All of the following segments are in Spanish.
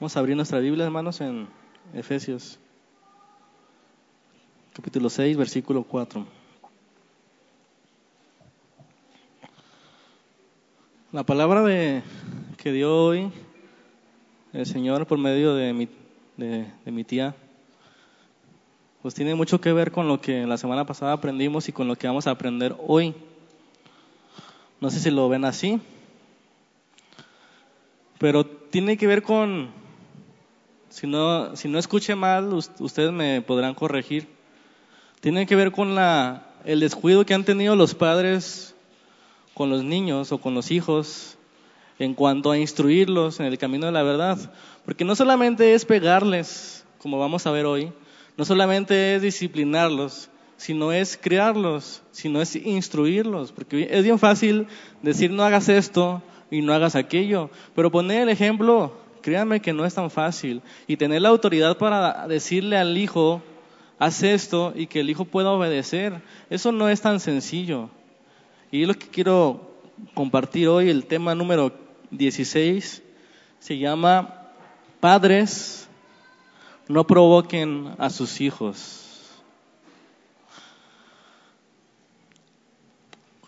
Vamos a abrir nuestra Biblia, hermanos, en Efesios, capítulo 6, versículo 4. La palabra de, que dio hoy el Señor por medio de mi, de, de mi tía, pues tiene mucho que ver con lo que la semana pasada aprendimos y con lo que vamos a aprender hoy. No sé si lo ven así, pero tiene que ver con si no, si escuché mal, ustedes me podrán corregir. Tiene que ver con la, el descuido que han tenido los padres con los niños o con los hijos en cuanto a instruirlos en el camino de la verdad. Porque no solamente es pegarles, como vamos a ver hoy, no solamente es disciplinarlos, sino es criarlos, sino es instruirlos. Porque es bien fácil decir no hagas esto y no hagas aquello, pero poner el ejemplo Créanme que no es tan fácil. Y tener la autoridad para decirle al hijo, haz esto y que el hijo pueda obedecer, eso no es tan sencillo. Y lo que quiero compartir hoy, el tema número 16, se llama Padres, no provoquen a sus hijos.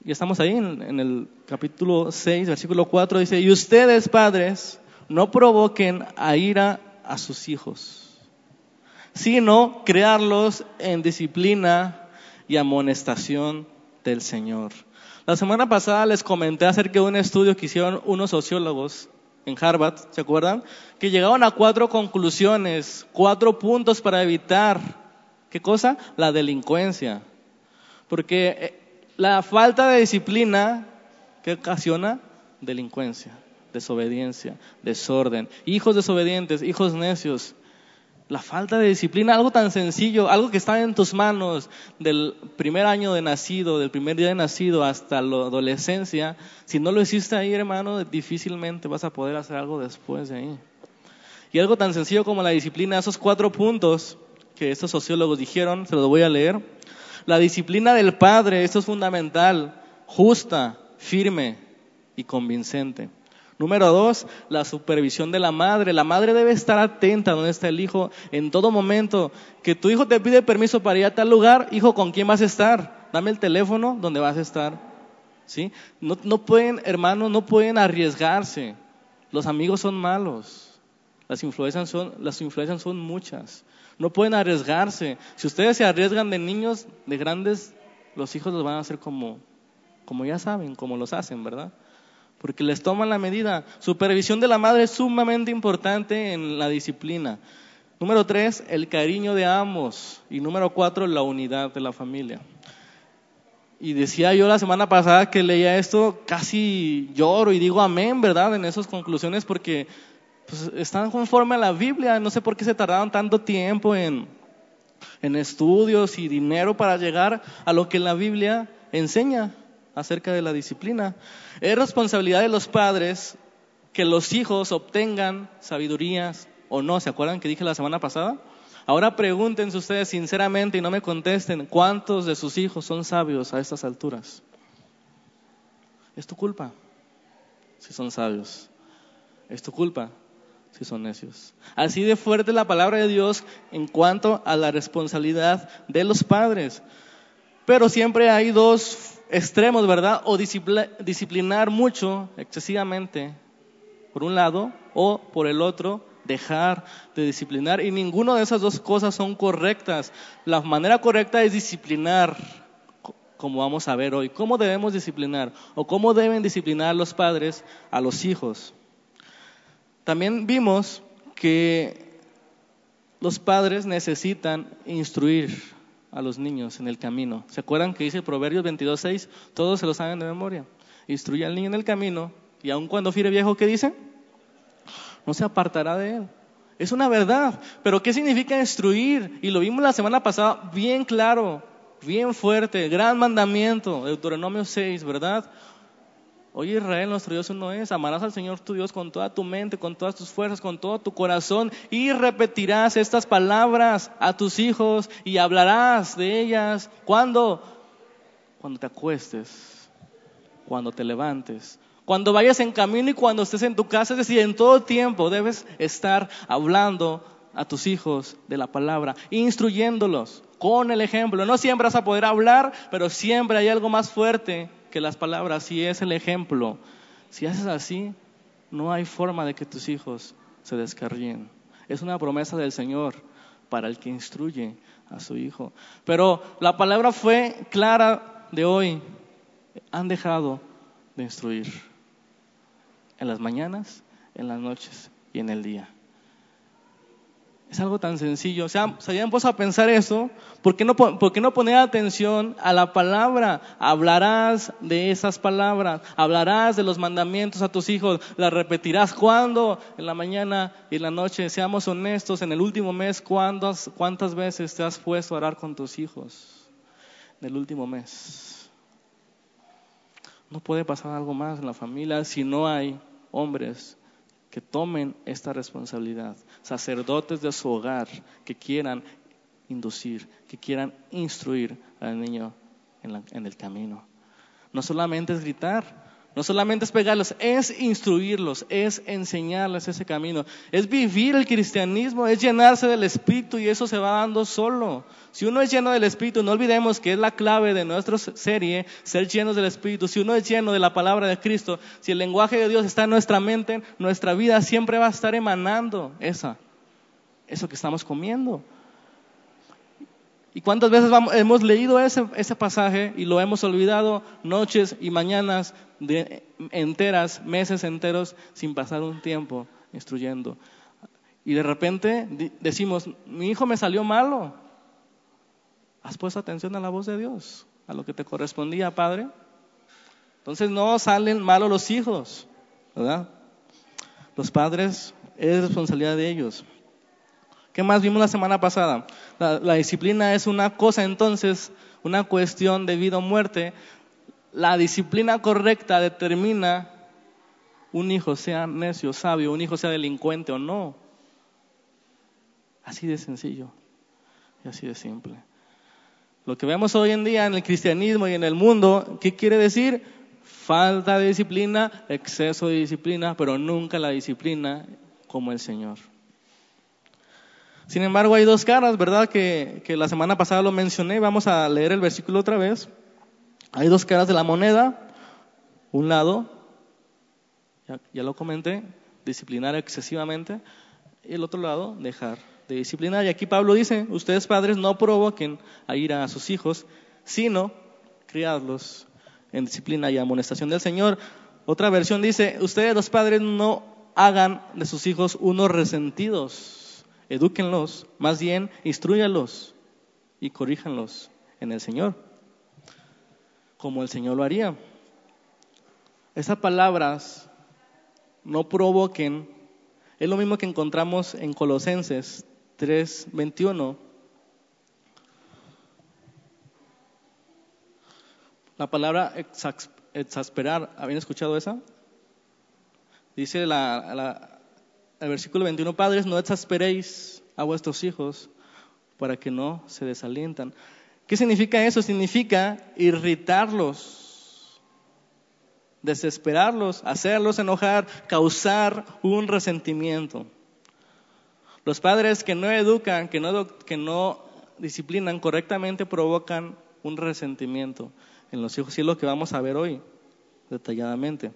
Ya estamos ahí en, en el capítulo 6, versículo 4, dice, y ustedes padres, no provoquen a ira a sus hijos, sino crearlos en disciplina y amonestación del Señor. La semana pasada les comenté acerca de un estudio que hicieron unos sociólogos en Harvard, ¿se acuerdan? Que llegaron a cuatro conclusiones, cuatro puntos para evitar, ¿qué cosa? La delincuencia. Porque eh, la falta de disciplina, ¿qué ocasiona? Delincuencia desobediencia, desorden, hijos desobedientes, hijos necios. La falta de disciplina, algo tan sencillo, algo que está en tus manos del primer año de nacido, del primer día de nacido hasta la adolescencia, si no lo hiciste ahí, hermano, difícilmente vas a poder hacer algo después de ahí. Y algo tan sencillo como la disciplina, esos cuatro puntos que estos sociólogos dijeron, se los voy a leer. La disciplina del padre, esto es fundamental, justa, firme y convincente. Número dos, la supervisión de la madre. La madre debe estar atenta donde está el hijo en todo momento. Que tu hijo te pide permiso para ir a tal lugar, hijo, ¿con quién vas a estar? Dame el teléfono donde vas a estar. ¿Sí? No, no pueden, hermanos, no pueden arriesgarse. Los amigos son malos. Las influencias son, las influencias son muchas. No pueden arriesgarse. Si ustedes se arriesgan de niños, de grandes, los hijos los van a hacer como, como ya saben, como los hacen, ¿verdad? Porque les toman la medida. Supervisión de la madre es sumamente importante en la disciplina. Número tres, el cariño de ambos. Y número cuatro, la unidad de la familia. Y decía yo la semana pasada que leía esto, casi lloro y digo amén, ¿verdad? En esas conclusiones, porque pues, están conforme a la Biblia. No sé por qué se tardaron tanto tiempo en, en estudios y dinero para llegar a lo que la Biblia enseña acerca de la disciplina. Es responsabilidad de los padres que los hijos obtengan sabidurías o no. ¿Se acuerdan que dije la semana pasada? Ahora pregúntense ustedes sinceramente y no me contesten cuántos de sus hijos son sabios a estas alturas. Es tu culpa si son sabios. Es tu culpa si son necios. Así de fuerte la palabra de Dios en cuanto a la responsabilidad de los padres. Pero siempre hay dos extremos, ¿verdad? O disciplinar mucho, excesivamente, por un lado, o por el otro, dejar de disciplinar. Y ninguna de esas dos cosas son correctas. La manera correcta es disciplinar, como vamos a ver hoy. ¿Cómo debemos disciplinar? ¿O cómo deben disciplinar los padres a los hijos? También vimos que los padres necesitan instruir a los niños en el camino. ¿Se acuerdan que dice Proverbios 22.6? Todos se lo saben de memoria. Instruye al niño en el camino y aun cuando fiere viejo, ¿qué dice? No se apartará de él. Es una verdad. Pero ¿qué significa instruir? Y lo vimos la semana pasada bien claro, bien fuerte, gran mandamiento, Deuteronomio 6, ¿verdad? Oye Israel, nuestro Dios uno es, amarás al Señor tu Dios con toda tu mente, con todas tus fuerzas, con todo tu corazón y repetirás estas palabras a tus hijos y hablarás de ellas. ¿Cuándo? Cuando te acuestes, cuando te levantes, Cuando vayas en camino y cuando estés en tu casa, es decir, en todo tiempo debes estar hablando a tus hijos de la palabra, instruyéndolos con el ejemplo. No siempre vas a poder hablar, pero siempre hay algo más fuerte que las palabras y es el ejemplo. Si haces así, no hay forma de que tus hijos se descarríen. Es una promesa del Señor para el que instruye a su hijo. Pero la palabra fue clara de hoy. Han dejado de instruir en las mañanas, en las noches y en el día. Es algo tan sencillo. O sea, se habían a pensar eso. ¿Por qué, no, ¿Por no poner atención a la palabra? Hablarás de esas palabras. Hablarás de los mandamientos a tus hijos. Las repetirás. ¿Cuándo? En la mañana y en la noche. Seamos honestos. En el último mes, ¿cuántas, cuántas veces te has puesto a orar con tus hijos? En el último mes. No puede pasar algo más en la familia si no hay hombres que tomen esta responsabilidad, sacerdotes de su hogar que quieran inducir, que quieran instruir al niño en, en, el camino. No solamente es gritar, no solamente es pegarlos, es instruirlos, es enseñarles ese camino, es vivir el cristianismo, es llenarse del Espíritu y eso se va dando solo. Si uno es lleno del Espíritu, no olvidemos que es la clave de nuestra serie, ser llenos del Espíritu. Si uno es lleno de la palabra de Cristo, si el lenguaje de Dios está en nuestra mente, nuestra vida siempre va a estar emanando esa, eso que estamos comiendo. ¿Y cuántas veces hemos leído ese, ese, pasaje y lo hemos olvidado noches y mañanas de, enteras, meses enteros, sin pasar un tiempo instruyendo? Y de repente decimos, mi hijo me salió malo. ¿Has puesto atención a la voz de Dios? A lo que te correspondía, Padre. Entonces no salen malos los hijos, ¿verdad? Los padres es responsabilidad de ellos. ¿Qué más vimos la semana pasada? La, disciplina es una cosa entonces, una cuestión de vida o muerte. La disciplina correcta determina un hijo sea necio, sabio, un hijo sea delincuente o no. Así de sencillo y así de simple. Lo que vemos hoy en día en el cristianismo y en el mundo, ¿qué quiere decir? Falta de disciplina, exceso de disciplina, pero nunca la disciplina como el Señor. Sin embargo, hay dos caras, ¿verdad? Que, la semana pasada lo mencioné. Vamos a leer el versículo otra vez. Hay dos caras de la moneda. Un lado, ya, lo comenté, disciplinar excesivamente. Y el otro lado, dejar de disciplinar. Y aquí Pablo dice, ustedes padres no provoquen a ir a sus hijos, sino criarlos en disciplina y amonestación del Señor. Otra versión dice, ustedes los padres no hagan de sus hijos unos resentidos edúquenlos, más bien instruyalos y corríjanlos en el Señor, como el Señor lo haría. Esas palabras no provoquen, es lo mismo que encontramos en Colosenses 3:21. La palabra exasperar, ¿habían escuchado esa? Dice la, el versículo 21, padres, no exasperéis a vuestros hijos para que no se desalientan. ¿Qué significa eso? Significa irritarlos, desesperarlos, hacerlos enojar, causar un resentimiento. Los padres que no educan, que no, que no disciplinan correctamente, provocan un resentimiento en los hijos. Y es lo que vamos a ver hoy detalladamente.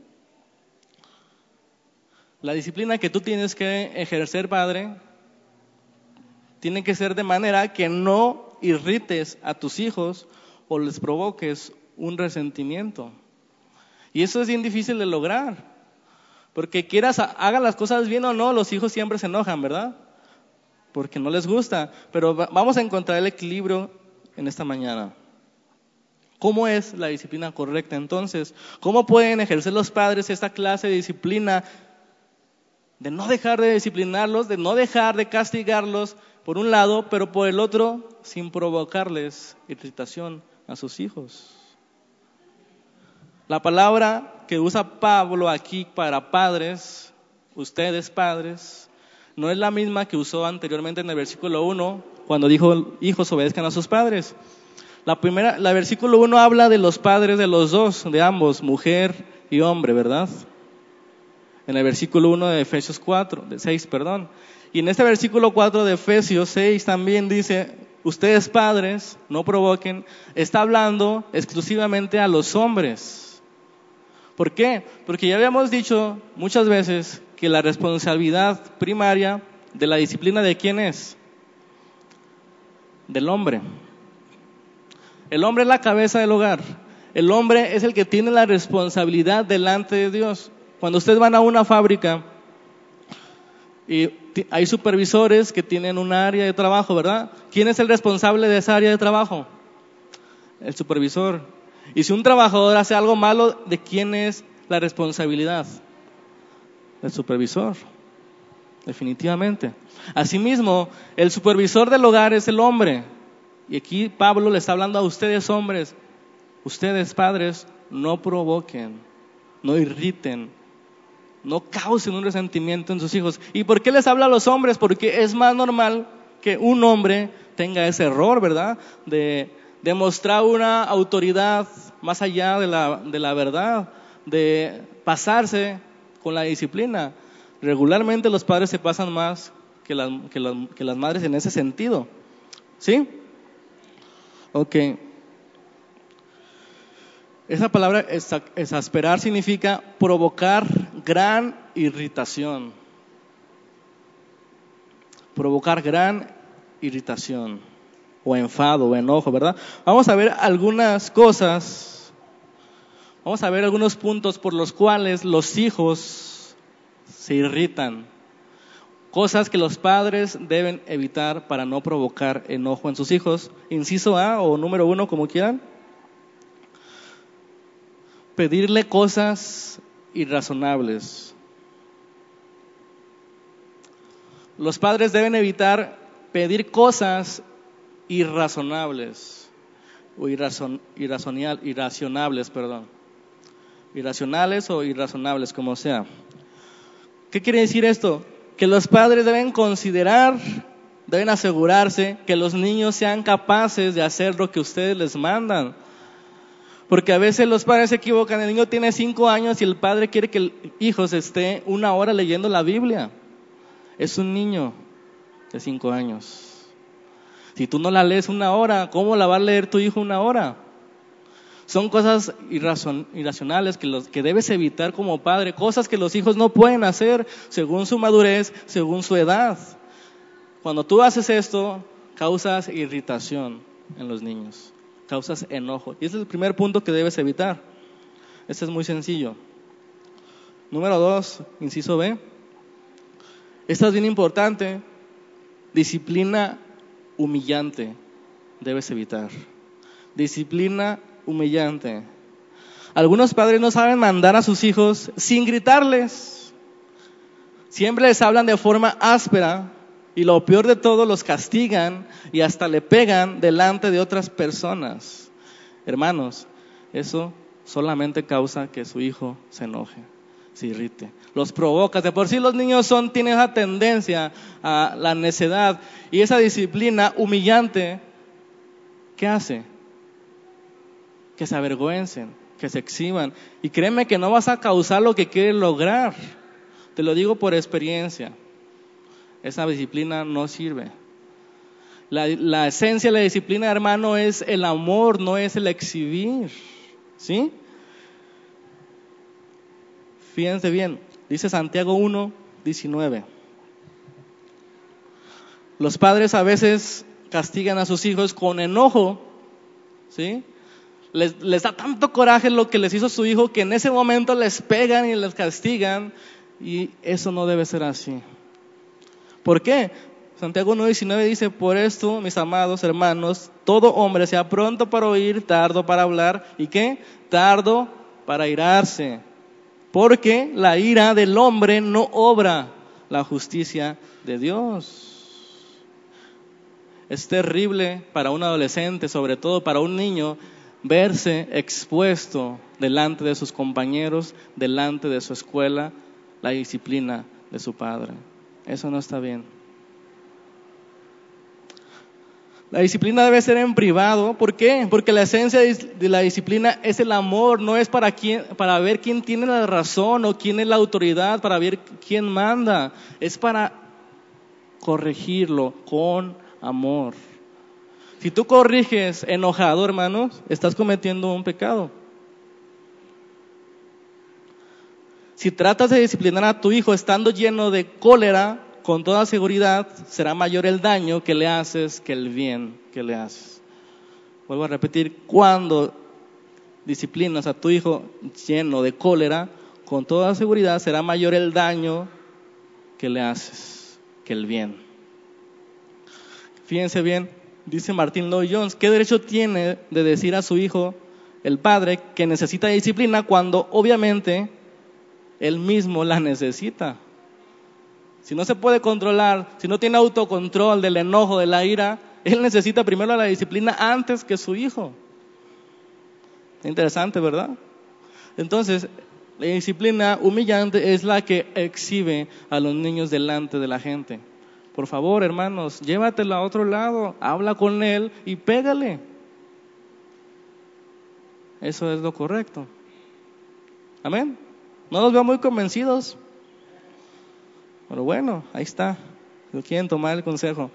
La disciplina que tú tienes que ejercer, Padre, tiene que ser de manera que no irrites a tus hijos o les provoques un resentimiento. Y eso es bien difícil de lograr. Porque quieras, hagan las cosas bien o no, los hijos siempre se enojan, ¿verdad? Porque no les gusta. Pero vamos a encontrar el equilibrio en esta mañana. ¿Cómo es la disciplina correcta entonces? ¿Cómo pueden ejercer los padres esta clase de disciplina de no dejar de disciplinarlos, de no dejar de castigarlos, por un lado, pero por el otro, sin provocarles irritación a sus hijos. La palabra que usa Pablo aquí para padres, ustedes padres, no es la misma que usó anteriormente en el versículo 1, cuando dijo, hijos obedezcan a sus padres. La primera, la versículo 1 habla de los padres de los dos, de ambos, mujer y hombre, ¿verdad? En el versículo 1 de Efesios 4, de 6, perdón. Y en este versículo 4 de Efesios 6 también dice, ustedes padres, no provoquen, está hablando exclusivamente a los hombres. ¿Por qué? Porque ya habíamos dicho muchas veces que la responsabilidad primaria de la disciplina de quién es? Del hombre. El hombre es la cabeza del hogar. El hombre es el que tiene la responsabilidad delante de Dios. Cuando ustedes van a una fábrica y hay supervisores que tienen un área de trabajo, ¿verdad? ¿Quién es el responsable de esa área de trabajo? El supervisor. Y si un trabajador hace algo malo, ¿de quién es la responsabilidad? Del supervisor. Definitivamente. Asimismo, el supervisor del hogar es el hombre. Y aquí Pablo le está hablando a ustedes hombres. Ustedes padres, no provoquen, no irriten, no causen un resentimiento en sus hijos. ¿Y por qué les habla a los hombres? Porque es más normal que un hombre tenga ese error, ¿verdad? De demostrar una autoridad más allá de la, de la verdad, de pasarse con la disciplina. Regularmente los padres se pasan más que las, que las, que las madres en ese sentido. ¿Sí? Ok. Esa palabra exasperar significa provocar gran irritación. Provocar gran irritación o enfado o enojo, ¿verdad? Vamos a ver algunas cosas, vamos a ver algunos puntos por los cuales los hijos se irritan. Cosas que los padres deben evitar para no provocar enojo en sus hijos. Inciso A o número uno, como quieran pedirle cosas irrazonables. Los padres deben evitar pedir cosas irrazonables o irracionables, perdón. Irracionales o irrazonables, como sea. ¿Qué quiere decir esto? Que los padres deben considerar, deben asegurarse que los niños sean capaces de hacer lo que ustedes les mandan. Porque a veces los padres se equivocan. El niño tiene cinco años y el padre quiere que el hijo se esté una hora leyendo la Biblia. Es un niño de cinco años. Si tú no la lees una hora, ¿cómo la va a leer tu hijo una hora? Son cosas irracionales que, debes evitar como padre, cosas que los hijos no pueden hacer según su madurez, según su edad. Cuando tú haces esto, causas irritación en los niños causas enojo. Y ese es el primer punto que debes evitar. Este es muy sencillo. Número dos, inciso B. Esta es bien importante. Disciplina humillante debes evitar. Disciplina humillante. Algunos padres no saben mandar a sus hijos sin gritarles. Siempre les hablan de forma áspera y lo peor de todo, los castigan y hasta le pegan delante de otras personas. Hermanos, eso solamente causa que su hijo se enoje, se irrite. Los provoca. De por sí los niños son, tienen esa tendencia a la necedad y esa disciplina humillante. ¿Qué hace? Que se avergüencen, que se exhiban. Y créeme que no vas a causar lo que quieres lograr. Te lo digo por experiencia esa disciplina no sirve. La, esencia de la disciplina, hermano, es el amor, no es el exhibir. ¿Sí? Fíjense bien, dice Santiago 1, 19. Los padres a veces castigan a sus hijos con enojo, ¿sí? Les, les, da tanto coraje lo que les hizo su hijo que en ese momento les pegan y les castigan y eso no debe ser así. ¿Por qué? Santiago 1.19 dice, por esto, mis amados hermanos, todo hombre sea pronto para oír, tardo para hablar, ¿y qué? Tardo para irarse. Porque la ira del hombre no obra la justicia de Dios. Es terrible para un adolescente, sobre todo para un niño, verse expuesto delante de sus compañeros, delante de su escuela, la disciplina de su padre. Eso no está bien. La disciplina debe ser en privado. ¿Por qué? Porque la esencia de la disciplina es el amor, no es para, quién, para ver quién tiene la razón o quién es la autoridad, para ver quién manda. Es para corregirlo con amor. Si tú corriges enojado, hermanos, estás cometiendo un pecado. Si tratas de disciplinar a tu hijo estando lleno de cólera, con toda seguridad será mayor el daño que le haces que el bien que le haces. Vuelvo a repetir, cuando disciplinas a tu hijo lleno de cólera, con toda seguridad será mayor el daño que le haces que el bien. Fíjense bien, dice Martín Lloyd Jones, ¿qué derecho tiene de decir a su hijo, el padre, que necesita disciplina cuando obviamente él mismo la necesita? si no se puede controlar, si no tiene autocontrol del enojo, de la ira, él necesita primero la disciplina antes que su hijo. Interesante, ¿verdad? Entonces, la disciplina humillante es la que exhibe a los niños delante de la gente. Por favor, hermanos, llévatelo a otro lado, habla con él y pégale. Eso es lo correcto. Amén. No los veo muy convencidos. Pero bueno, ahí está. Si quieren tomar el consejo.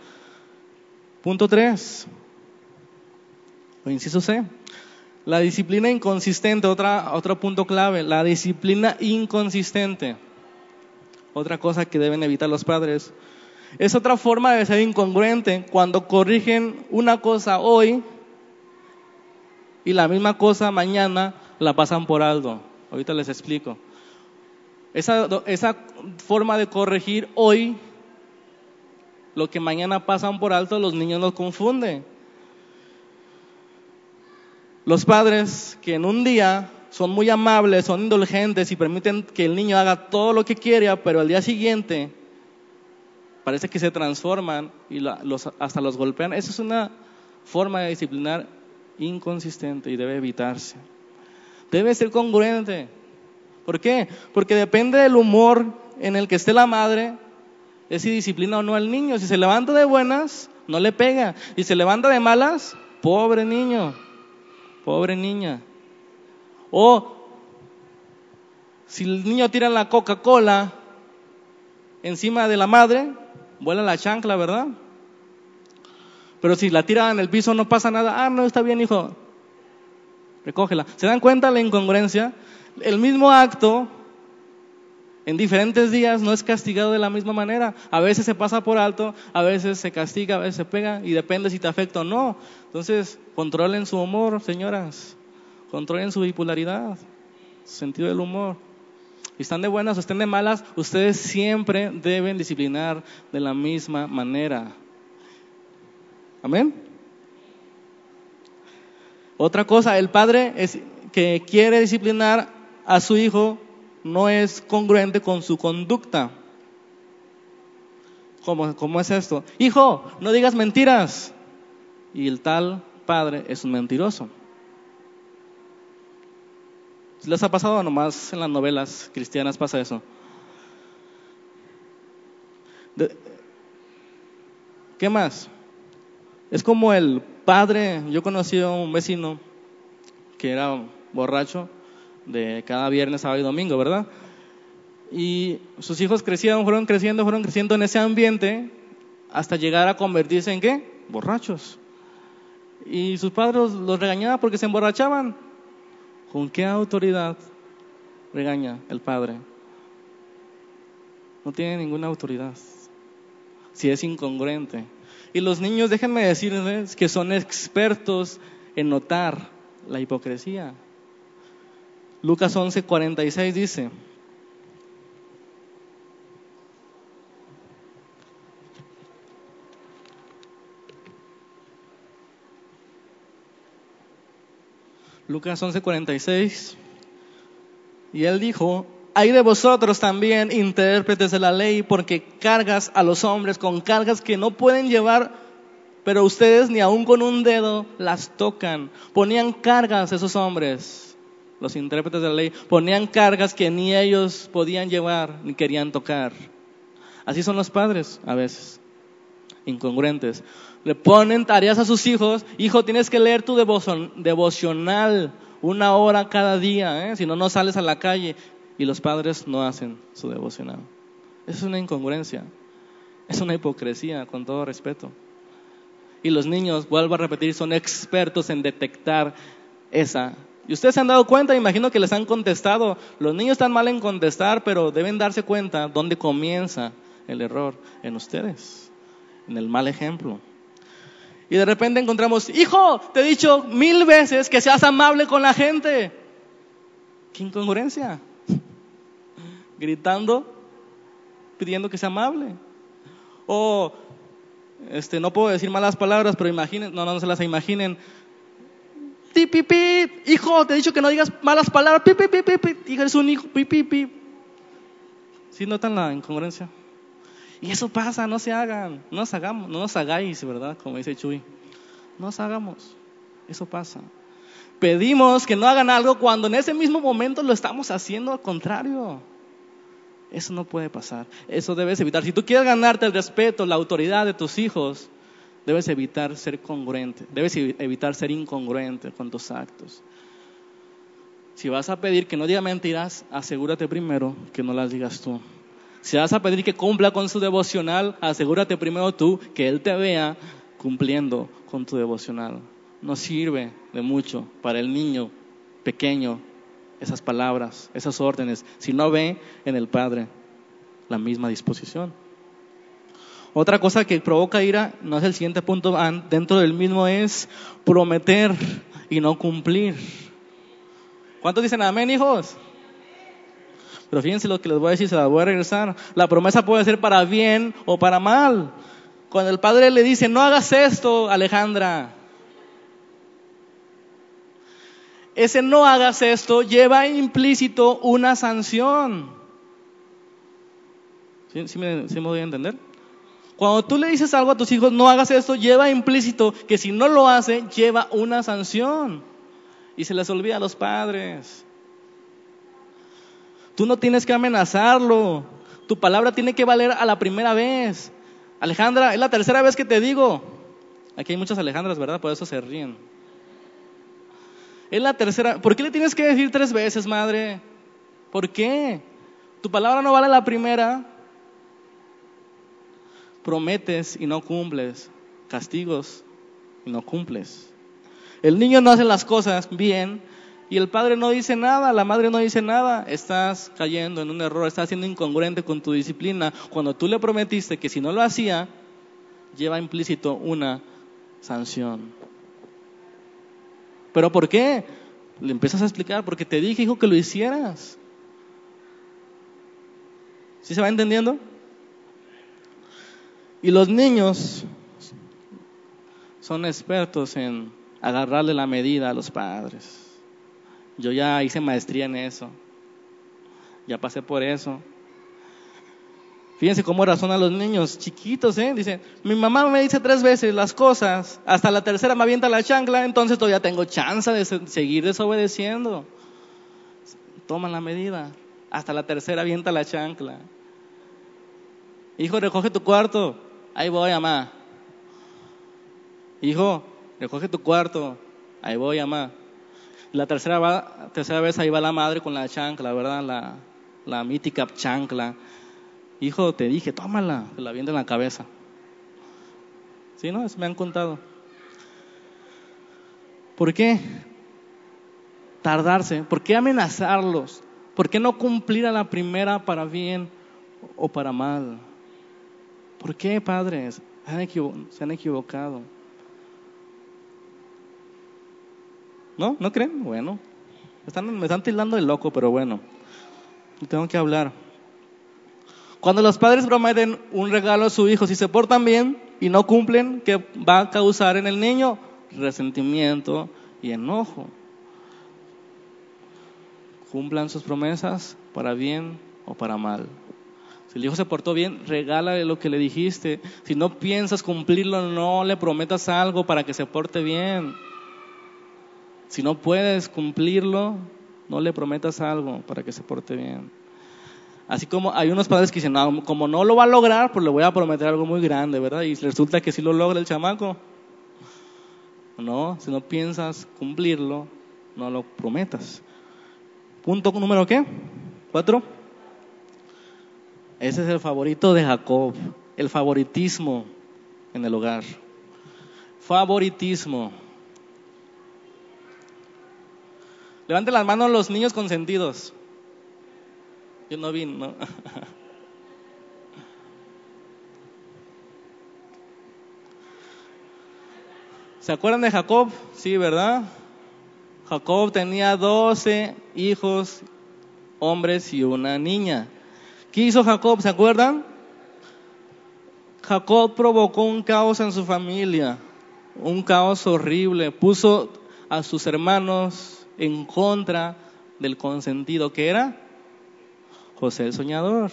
Punto 3. O inciso C. La disciplina inconsistente, otra, otro punto clave. La disciplina inconsistente. Otra cosa que deben evitar los padres. Es otra forma de ser incongruente cuando corrigen una cosa hoy y la misma cosa mañana la pasan por alto. Ahorita les explico. Esa, forma de corregir hoy lo que mañana pasan por alto, los niños nos confunden. Los padres que en un día son muy amables, son indulgentes y permiten que el niño haga todo lo que quiera, pero al día siguiente parece que se transforman y hasta los golpean. Esa es una forma de disciplinar inconsistente y debe evitarse. Debe ser congruente. ¿Por qué? Porque depende del humor en el que esté la madre, es si disciplina o no al niño. Si se levanta de buenas, no le pega. Y se levanta de malas, pobre niño, pobre niña. O si el niño tira la Coca-Cola encima de la madre, vuela la chancla, ¿verdad? Pero si la tira en el piso no pasa nada. Ah, no, está bien, hijo. Recógela. ¿Se dan cuenta la incongruencia? El mismo acto en diferentes días no es castigado de la misma manera. A veces se pasa por alto, a veces se castiga, a veces se pega y depende si te afecta o no. Entonces, controlen su humor, señoras. Controlen su bipolaridad, su sentido del humor. Si están de buenas o estén de malas, ustedes siempre deben disciplinar de la misma manera. Amén. Otra cosa, el padre es, que quiere disciplinar a su hijo no es congruente con su conducta. ¿Cómo, ¿Cómo, es esto? Hijo, no digas mentiras. Y el tal padre es un mentiroso. ¿Les ha pasado nomás en las novelas cristianas pasa eso? ¿Qué más? Es como el padre, yo conocí a un vecino que era borracho de cada viernes, sábado y domingo, ¿verdad? Y sus hijos crecieron, fueron creciendo, fueron creciendo en ese ambiente hasta llegar a convertirse en qué? Borrachos. Y sus padres los regañaban porque se emborrachaban. ¿Con qué autoridad regaña el padre? No tiene ninguna autoridad. Si es incongruente. Y los niños, déjenme decirles que son expertos en notar la hipocresía. Lucas 11, 46 dice, Lucas 11, 46, y él dijo, hay de vosotros también intérpretes de la ley, porque cargas a los hombres con cargas que no pueden llevar, pero ustedes ni aun con un dedo las tocan. Ponían cargas esos hombres los intérpretes de la ley, ponían cargas que ni ellos podían llevar ni querían tocar. Así son los padres a veces. incongruentes. Le ponen tareas a sus hijos, hijo, tienes que leer tu devocional una hora cada día, ¿eh? si no, no sales a la calle. Y los padres no hacen su devocional. Es una incongruencia, es una hipocresía, con todo respeto. Y los niños, vuelvo a repetir, son expertos en detectar esa. Y ustedes se han dado cuenta, imagino que les han contestado. Los niños están mal en contestar, pero deben darse cuenta dónde comienza el error en ustedes, en el mal ejemplo. Y de repente encontramos, hijo, te he dicho mil veces que seas amable con la gente. ¿Qué incongruencia? Gritando, pidiendo que sea amable. O, este, no puedo decir malas palabras, pero imaginen, no, no, se las imaginen. Pi, hijo, te he dicho que no digas malas palabras. Pi, pi, pi, pi, eres un hijo. Pi, pi, pi. ¿Sí notan la incongruencia? Y eso pasa, no se hagan, no nos hagamos, no nos hagáis, ¿verdad? Como dice Chuy. No nos hagamos, eso pasa. Pedimos que no hagan algo cuando en ese mismo momento lo estamos haciendo al contrario. Eso no puede pasar, eso debes evitar. Si tú quieres ganarte el respeto, la autoridad de tus hijos, debes evitar ser congruente, debes evitar ser incongruente con tus actos. Si vas a pedir que no diga mentiras, asegúrate primero que no las digas tú. Si vas a pedir que cumpla con su devocional, asegúrate primero tú que Él te vea cumpliendo con tu devocional. No sirve de mucho para el niño pequeño esas palabras, esas órdenes, si no ve en el Padre la misma disposición. Otra cosa que provoca ira, no es el siguiente punto, dentro del mismo es prometer y no cumplir. ¿Cuántos dicen amén, hijos? Pero fíjense lo que les voy a decir, se las voy a regresar. La promesa puede ser para bien o para mal. Cuando el padre le dice, no hagas esto, Alejandra. Ese no hagas esto lleva implícito una sanción. ¿Sí, ¿Sí, me, voy a entender? Cuando tú le dices algo a tus hijos, no hagas esto, lleva implícito que si no lo hace, lleva una sanción. Y se les olvida a los padres. Tú no tienes que amenazarlo. Tu palabra tiene que valer a la primera vez. Alejandra, es la tercera vez que te digo. Aquí hay muchas Alejandras, ¿verdad? Por eso se ríen. Es la tercera. ¿Por qué le tienes que decir tres veces, madre? ¿Por qué? Tu palabra no vale la primera. Prometes y no cumples. Castigos y no cumples. El niño no hace las cosas bien y el padre no dice nada, la madre no dice nada, estás cayendo en un error, estás siendo incongruente con tu disciplina. Cuando tú le prometiste que si no lo hacía, lleva implícito una sanción. ¿Pero por qué? Le empiezas a explicar, porque te dije, hijo, que lo hicieras. ¿Sí se va entendiendo? Y los niños son expertos en agarrarle la medida a los padres. Yo ya hice maestría en eso. Ya pasé por eso. Fíjense cómo razonan los niños chiquitos, ¿eh? Dicen, mi mamá me dice tres veces las cosas, hasta la tercera me avienta la chancla, entonces todavía tengo chance de seguir desobedeciendo. Toman la medida, hasta la tercera avienta la chancla. Hijo, recoge tu cuarto, ahí voy, mamá. Hijo, recoge tu cuarto, ahí voy, mamá. La tercera, tercera vez ahí va la madre con la chancla, ¿verdad? La, la mítica chancla. Hijo, te dije, tómala, se la viene en la cabeza. ¿Sí, no? Me han contado. ¿Por qué tardarse? ¿Por qué amenazarlos? ¿Por qué no cumplir a la primera para bien o para mal? ¿Por qué, padres? Se han equivocado. ¿No? ¿No creen? Bueno. me están tildando de loco, pero bueno. Tengo que hablar. Cuando los padres prometen un regalo a su hijo, si se portan bien y no cumplen, ¿qué va a causar en el niño? Resentimiento y enojo. Cumplan sus promesas para bien o para mal. Si el hijo se portó bien, regálale lo que le dijiste. Si no piensas cumplirlo, no le prometas algo para que se porte bien. Si no puedes cumplirlo, no le prometas algo para que se porte bien. Así como hay unos padres que dicen, como no lo va a lograr, pues le voy a prometer algo muy grande, ¿verdad? Y resulta que sí lo logra el chamaco. No, si no piensas cumplirlo, no lo prometas. Punto número qué? Cuatro. Ese es el favorito de Jacob, el favoritismo en el hogar. Favoritismo. Levanten las manos los niños consentidos. Yo no vi, ¿no? ¿Se acuerdan de Jacob? Sí, ¿verdad? Jacob tenía doce hijos, hombres y una niña. ¿Qué hizo Jacob? ¿Se acuerdan? Jacob provocó un caos en su familia, un caos horrible. Puso a sus hermanos en contra del consentido que era José el soñador.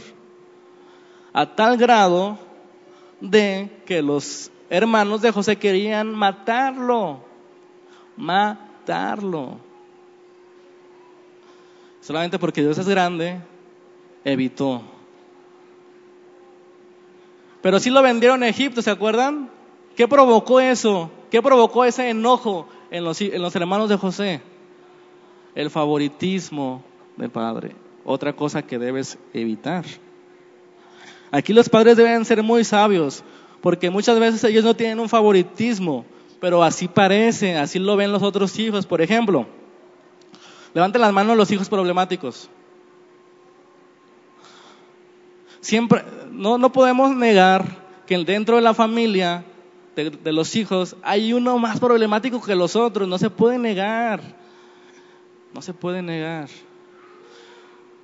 A tal grado de que los hermanos de José querían matarlo, matarlo. Solamente porque Dios es grande, evitó. Pero sí lo vendieron a Egipto, ¿se acuerdan? ¿Qué provocó eso? ¿Qué provocó ese enojo en los, en los hermanos de José? El favoritismo del padre. Otra cosa que debes evitar. Aquí los padres deben ser muy sabios, porque muchas veces ellos no tienen un favoritismo, pero así parece, así lo ven los otros hijos. Por ejemplo, levanten las manos los hijos problemáticos. Siempre, no, no podemos negar que dentro de la familia de, de, los hijos hay uno más problemático que los otros, no se puede negar, no se puede negar.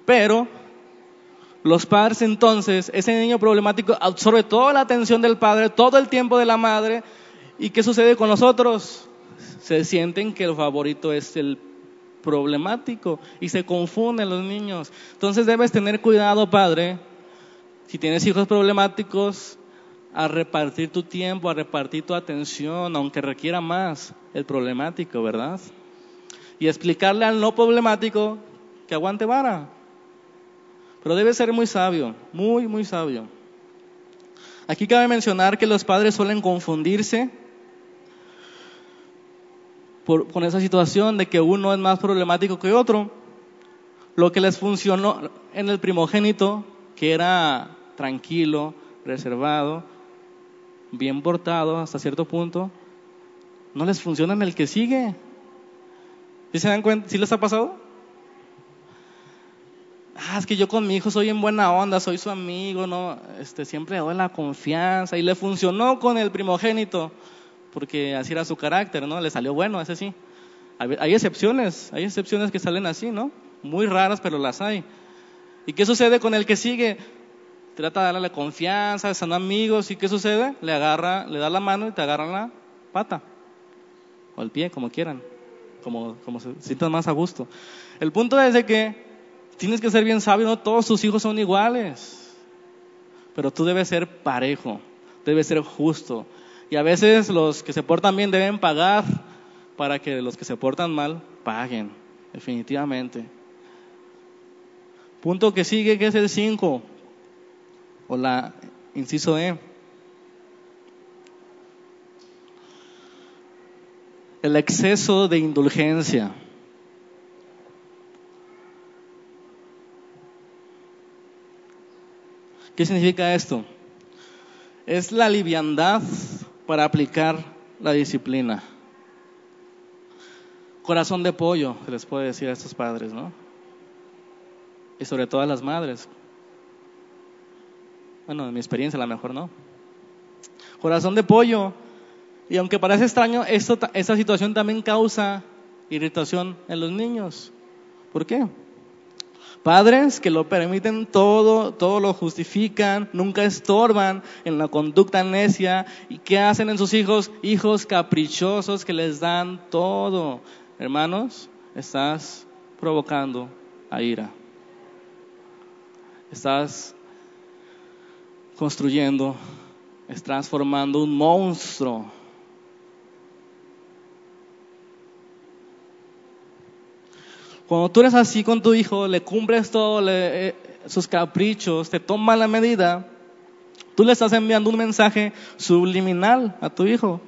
Pero los padres entonces, ese niño problemático absorbe toda la atención del padre, todo el tiempo de la madre, ¿y qué sucede con los otros? Se sienten que el favorito es el problemático y se confunden los niños. Entonces debes tener cuidado, padre, si tienes hijos problemáticos, a repartir tu tiempo, a repartir tu atención, aunque requiera más el problemático, ¿verdad? Y explicarle al no problemático que aguante vara. Pero debe ser muy sabio, muy, muy sabio. Aquí cabe mencionar que los padres suelen confundirse por, con esa situación de que uno es más problemático que otro. Lo que les funcionó en el primogénito, que era tranquilo, reservado, bien portado hasta cierto punto, no les funciona en el que sigue. ¿Sí se dan cuenta? ¿Sí les ha pasado? Ah, es que yo con mi hijo soy en buena onda, soy su amigo, no, este, siempre le doy la confianza y le funcionó con el primogénito, porque así era su carácter, ¿no? Le salió bueno, ese sí. Hay excepciones, hay excepciones que salen así, ¿no? Muy raras, pero las hay. ¿Y qué sucede con el que sigue? Trata de darle confianza, son amigos, ¿y qué sucede? Le agarra, le da la mano y te agarran la pata, o el pie, como quieran, como, como se sientan más a gusto. El punto es que tienes que ser bien sabio, no todos tus hijos son iguales, pero tú debes ser parejo, debes ser justo. Y a veces los que se portan bien deben pagar para que los que se portan mal paguen, definitivamente. Punto que sigue, que es el 5 o la inciso E. El exceso de indulgencia. ¿Qué significa esto? Es la liviandad para aplicar la disciplina. Corazón de pollo, se les puede decir a estos padres, ¿no? Y sobre todo a las madres. Bueno, en mi experiencia a lo mejor no. Corazón de pollo. Y aunque parece extraño, esta situación también causa irritación en los niños. ¿Por qué? Padres que lo permiten todo, todo lo justifican, nunca estorban en la conducta necia. ¿Y qué hacen en sus hijos? Hijos caprichosos que les dan todo. Hermanos, estás provocando a ira. Estás construyendo, es transformando un monstruo. Cuando tú eres así con tu hijo, le cumples todo, le, eh, sus caprichos, te toma la medida, tú le estás enviando un mensaje subliminal a tu hijo.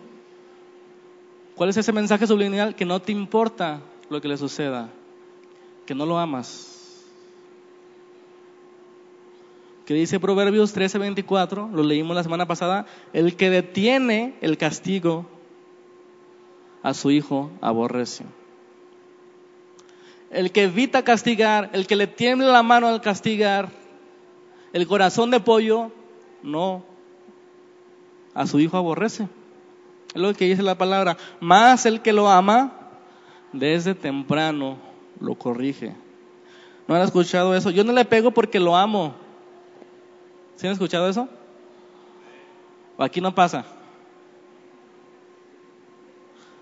¿Cuál es ese mensaje subliminal? Que no te importa lo que le suceda, que no lo amas. Que dice Proverbios 13:24, lo leímos la semana pasada, el que detiene el castigo a su hijo aborrece. El que evita castigar, el que le tiembla la mano al castigar, el corazón de pollo, no, a su hijo aborrece. Es lo que dice la palabra. Más el que lo ama, desde temprano lo corrige. ¿No han escuchado eso? Yo no le pego porque lo amo. ¿Sí han escuchado eso? ¿O aquí no pasa?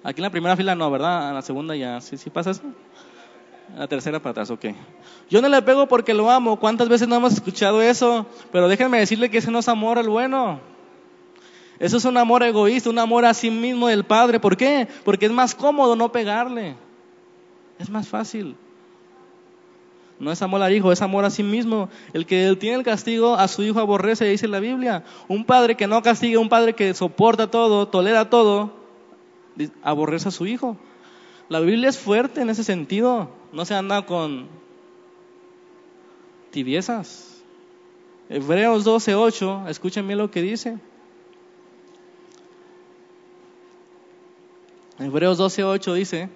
Aquí en la primera fila no, ¿verdad? En la segunda ya. ¿Sí, sí pasa eso? La tercera para atrás, ok. Yo no le pego porque lo amo. ¿Cuántas veces no hemos escuchado eso? Pero déjenme decirle que ese no es amor el bueno. Eso es un amor egoísta, un amor a sí mismo del padre. ¿Por qué? Porque es más cómodo no pegarle. Es más fácil. No es amor al hijo, es amor a sí mismo. El que tiene el castigo a su hijo aborrece, dice la Biblia. Un padre que no castiga, un padre que soporta todo, tolera todo, aborrece a su hijo. La Biblia es fuerte en ese sentido. No se anda con tibiezas. Hebreos 12:8, escúchenme lo que dice. Hebreos 12:8 dice,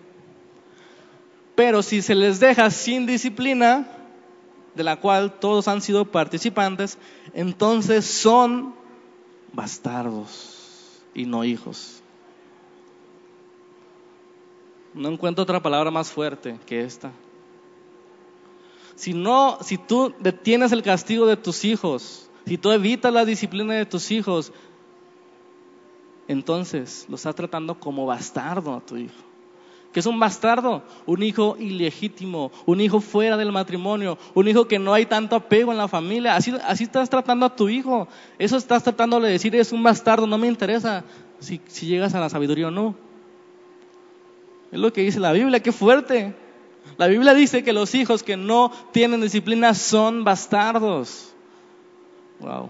pero si se les deja sin disciplina, de la cual todos han sido participantes, entonces son bastardos y no hijos. No encuentro otra palabra más fuerte que esta. Si no, si tú detienes el castigo de tus hijos, si tú evitas la disciplina de tus hijos, entonces lo estás tratando como bastardo a tu hijo. ¿Qué es un bastardo? Un hijo ilegítimo, un hijo fuera del matrimonio, un hijo que no hay tanto apego en la familia. Así, así estás tratando a tu hijo. Eso estás tratando de decir, es un bastardo, no me interesa si, si llegas a la sabiduría o no. Es lo que dice la Biblia, qué fuerte. La Biblia dice que los hijos que no tienen disciplina son bastardos. Wow.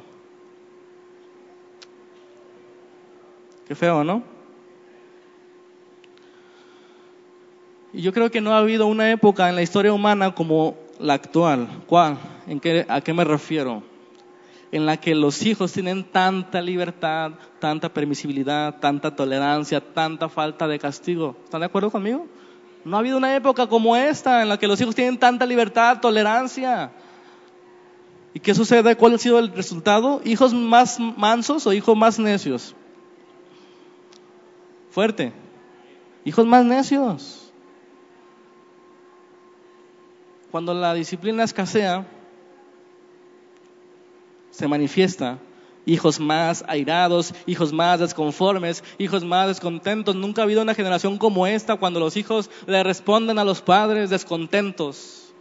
Qué feo, ¿no? Yo creo que no ha habido una época en la historia humana como la actual. ¿Cuál? ¿En qué, ¿A qué me refiero? En la que los hijos tienen tanta libertad, tanta permisibilidad, tanta tolerancia, tanta falta de castigo. ¿Están de acuerdo conmigo? No ha habido una época como esta en la que los hijos tienen tanta libertad, tolerancia. ¿Y qué sucede? ¿Cuál ha sido el resultado? ¿Hijos más mansos o hijos más necios? Fuerte. Hijos más necios. Cuando la disciplina escasea, se manifiesta hijos más airados, hijos más desconformes, hijos más descontentos. Nunca ha habido una generación como esta cuando los hijos le responden a los padres descontentos,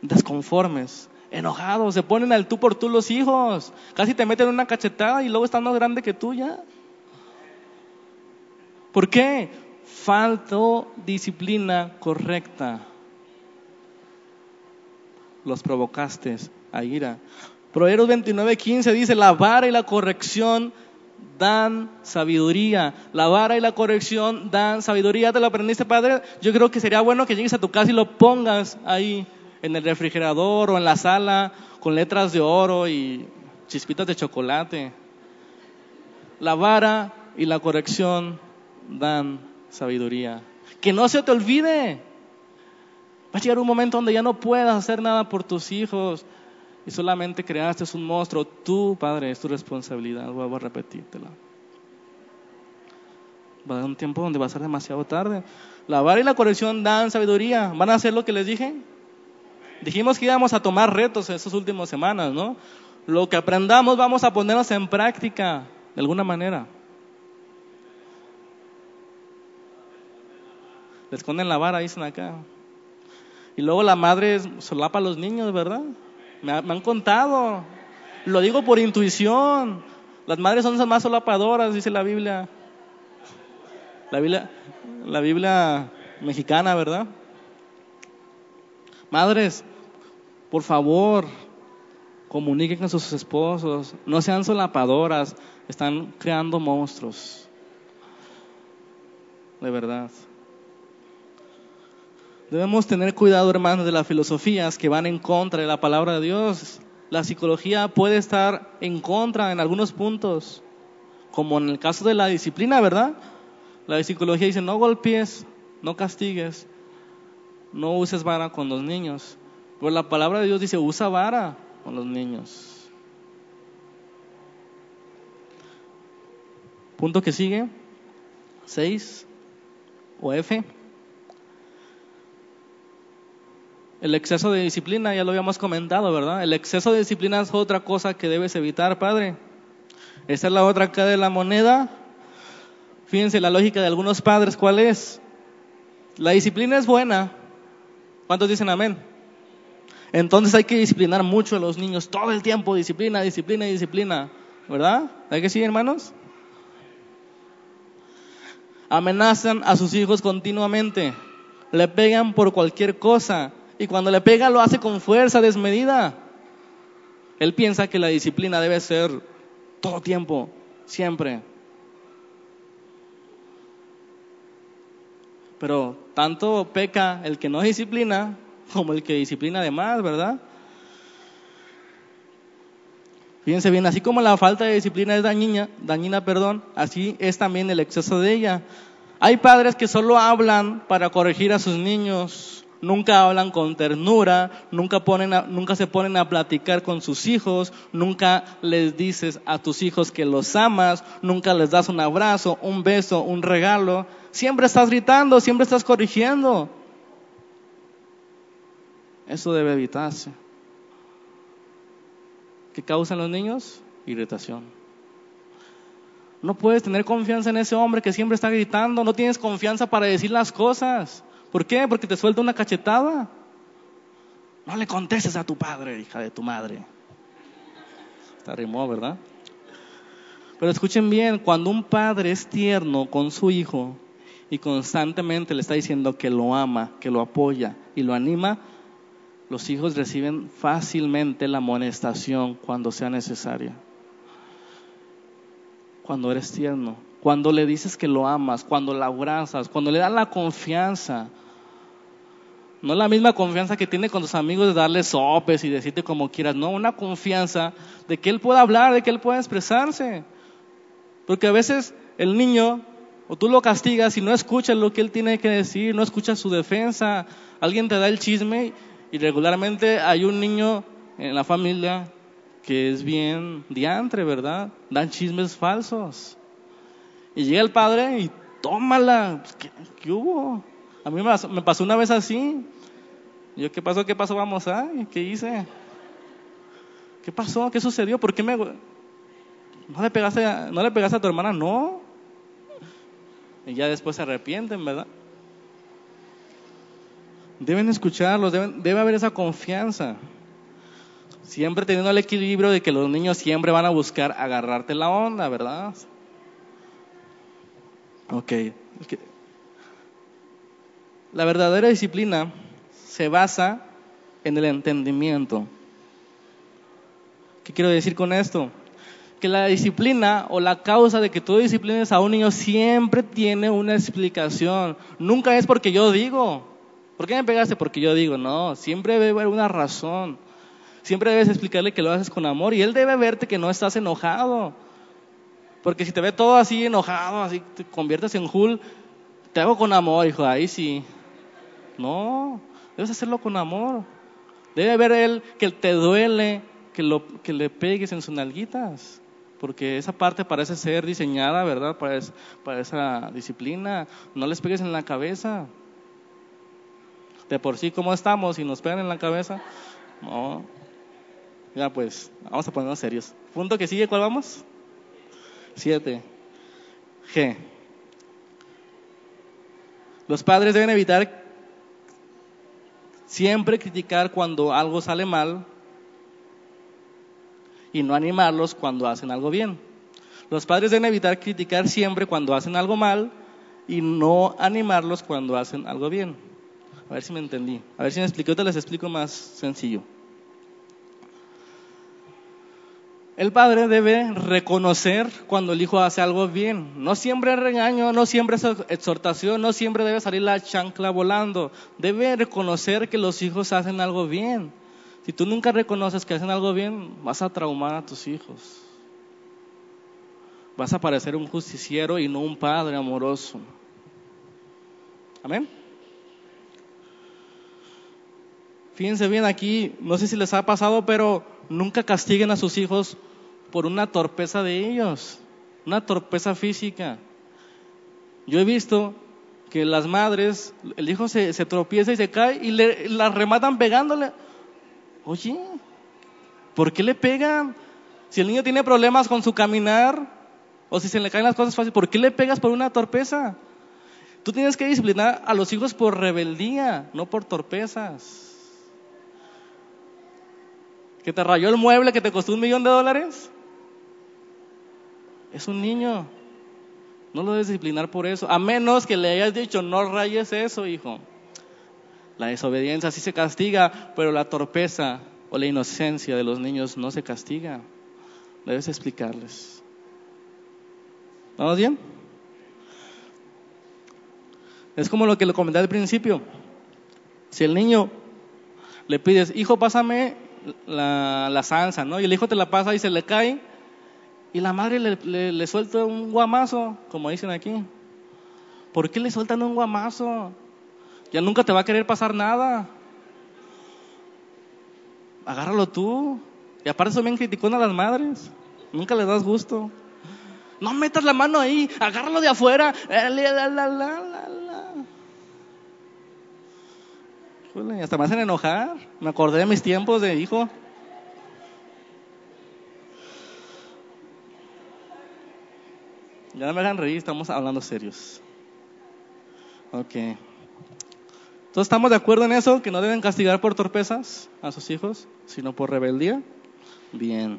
desconformes, enojados, se ponen al tú por tú los hijos, casi te meten una cachetada y luego están más grande que tú ya. ¿Por qué? Faltó disciplina correcta los provocaste a ira. Proverbios 29:15 dice, la vara y la corrección dan sabiduría. La vara y la corrección dan sabiduría. ¿Te lo aprendiste, Padre? Yo creo que sería bueno que llegues a tu casa y lo pongas ahí en el refrigerador o en la sala con letras de oro y chispitas de chocolate. La vara y la corrección dan sabiduría. Que no se te olvide. Va a llegar un momento donde ya no puedas hacer nada por tus hijos y solamente creaste un monstruo. Tú, Padre, es tu responsabilidad. Vuelvo a repetírtela. Va a haber un tiempo donde va a ser demasiado tarde. La vara y la corrección dan sabiduría. ¿Van a hacer lo que les dije? Dijimos que íbamos a tomar retos en estas últimas semanas, ¿no? Lo que aprendamos vamos a ponernos en práctica de alguna manera. Le esconden la vara, dicen acá. Y luego la madre solapa a los niños, ¿verdad? Me, han contado. Lo digo por intuición. Las madres son las más solapadoras, dice la Biblia. La Biblia, la Biblia mexicana, ¿verdad? Madres, por favor, comuniquen con sus esposos, no sean solapadoras, están creando monstruos. De verdad. Debemos tener cuidado, hermanos, de las filosofías que van en contra de la palabra de Dios. La psicología puede estar en contra en algunos puntos, como en el caso de la disciplina, ¿verdad? La psicología dice, no golpees, no castigues, no uses vara con los niños. Pero la palabra de Dios dice, usa vara con los niños. Punto que sigue, 6 o F. El exceso de disciplina, ya lo habíamos comentado, ¿verdad? El exceso de disciplina es otra cosa que debes evitar, Padre. Esta es la otra cara de la moneda. Fíjense la lógica de algunos padres, ¿cuál es? La disciplina es buena. ¿Cuántos dicen amén? Entonces hay que disciplinar mucho a los niños todo el tiempo, disciplina, disciplina, disciplina, ¿verdad? ¿Hay que sí, hermanos? Amenazan a sus hijos continuamente, le pegan por cualquier cosa y cuando le pega lo hace con fuerza desmedida. Él piensa que la disciplina debe ser todo tiempo, siempre. Pero tanto peca el que no disciplina como el que disciplina además, ¿verdad? Fíjense bien, así como la falta de disciplina es dañina, dañina, perdón, así es también el exceso de ella. Hay padres que solo hablan para corregir a sus niños, nunca hablan con ternura, nunca, ponen nunca se ponen a platicar con sus hijos, nunca les dices a tus hijos que los amas, nunca les das un abrazo, un beso, un regalo. Siempre estás gritando, siempre estás corrigiendo. Eso debe evitarse. ¿Qué causan los niños? Irritación. No puedes tener confianza en ese hombre que siempre está gritando, no tienes confianza para decir las cosas. ¿Por qué? Porque te suelta una cachetada. No le contestes a tu padre, hija de tu madre. Está rimó, ¿verdad? Pero escuchen bien, cuando un padre es tierno con su hijo, y constantemente le está diciendo que lo ama, que lo apoya y lo anima, los hijos reciben fácilmente la amonestación cuando sea necesaria. Cuando eres tierno, cuando le dices que lo amas, cuando la abrazas, cuando le das la confianza. No la misma confianza que tiene con tus amigos de darle sopes y decirte como quieras, no, una confianza de que él pueda hablar, de que él pueda expresarse. Porque a veces el niño o tú lo castigas y no escuchas lo que él tiene que decir, no escuchas su defensa. Alguien te da el chisme y regularmente hay un niño en la familia que es bien diantre, ¿verdad? Dan chismes falsos. Y llega el padre y tómala. Pues, ¿Qué, hubo? A mí me pasó una vez así. Yo, ¿qué pasó? ¿Qué pasó? Vamos a. ¿Qué hice? ¿Qué pasó? ¿Qué sucedió? ¿Por qué me.? ¿No le pegaste ¿no le pegaste a tu hermana? No. Y ya después se arrepienten, ¿verdad? Deben escucharlos, debe haber esa confianza. Siempre teniendo el equilibrio de que los niños siempre van a buscar agarrarte la onda, ¿verdad? Ok. La verdadera disciplina se basa en el entendimiento. ¿Qué quiero decir con esto? que la disciplina o la causa de que tú disciplines a un niño siempre tiene una explicación. Nunca es porque yo digo. ¿Por qué me pegaste? Porque yo digo. No, siempre debe haber una razón. Siempre debes explicarle que lo haces con amor y él debe verte que no estás enojado. Porque si te ve todo así enojado, así te conviertes en Hul, te hago con amor, hijo, ahí sí. No, debes hacerlo con amor. Debe ver él que te duele que, lo, que le pegues en sus nalguitas porque esa parte parece ser diseñada, ¿verdad? Para, esa disciplina. No les pegues en la cabeza. De por sí, ¿cómo estamos? Si nos pegan en la cabeza, no. Ya pues, vamos a ponernos serios. Punto que sigue, ¿cuál vamos? Siete. G. Los padres deben evitar siempre criticar cuando algo sale mal y no animarlos cuando hacen algo bien. Los padres deben evitar criticar siempre cuando hacen algo mal y no animarlos cuando hacen algo bien. A ver si me entendí. A ver si me expliqué. Te les explico más sencillo. El padre debe reconocer cuando el hijo hace algo bien. No siempre es regaño, no siempre es exhortación, no siempre debe salir la chancla volando. Debe reconocer que los hijos hacen algo bien. Si tú nunca reconoces que hacen algo bien, vas a traumar a tus hijos. Vas a parecer un justiciero y no un padre amoroso. Amén. Fíjense bien aquí, no sé si les ha pasado, pero nunca castiguen a sus hijos por una torpeza de ellos, una torpeza física. Yo he visto que las madres, el hijo se, tropieza y se cae y le, la rematan pegándole. Oye, ¿por qué le pegan? Si el niño tiene problemas con su caminar o si se le caen las cosas fáciles, ¿por qué le pegas por una torpeza? Tú tienes que disciplinar a los hijos por rebeldía, no por torpezas que te rayó el mueble que te costó un millón de dólares? Es un niño. No lo debes disciplinar por eso. A menos que le hayas dicho, no rayes eso, hijo. La desobediencia sí se castiga, pero la torpeza o la inocencia de los niños no se castiga. Debes explicarles. ¿Vamos bien? Es como lo que le comenté al principio. Si el niño le pides, hijo, pásame la, la salsa, ¿no? Y el hijo te la pasa y se le cae. Y la madre le, le, suelta un guamazo, como dicen aquí. ¿Por qué le sueltan un guamazo? Ya nunca te va a querer pasar nada. Agárralo tú. Y aparte son bien criticonas las madres. Nunca le das gusto. No metas la mano ahí, agárralo de afuera. La, hasta me hacen enojar. Me acordé de mis tiempos de hijo. Ya no me hagan reír, estamos hablando serios. Ok. Entonces, ¿estamos de acuerdo en eso? Que no deben castigar por torpezas a sus hijos, sino por rebeldía. Bien.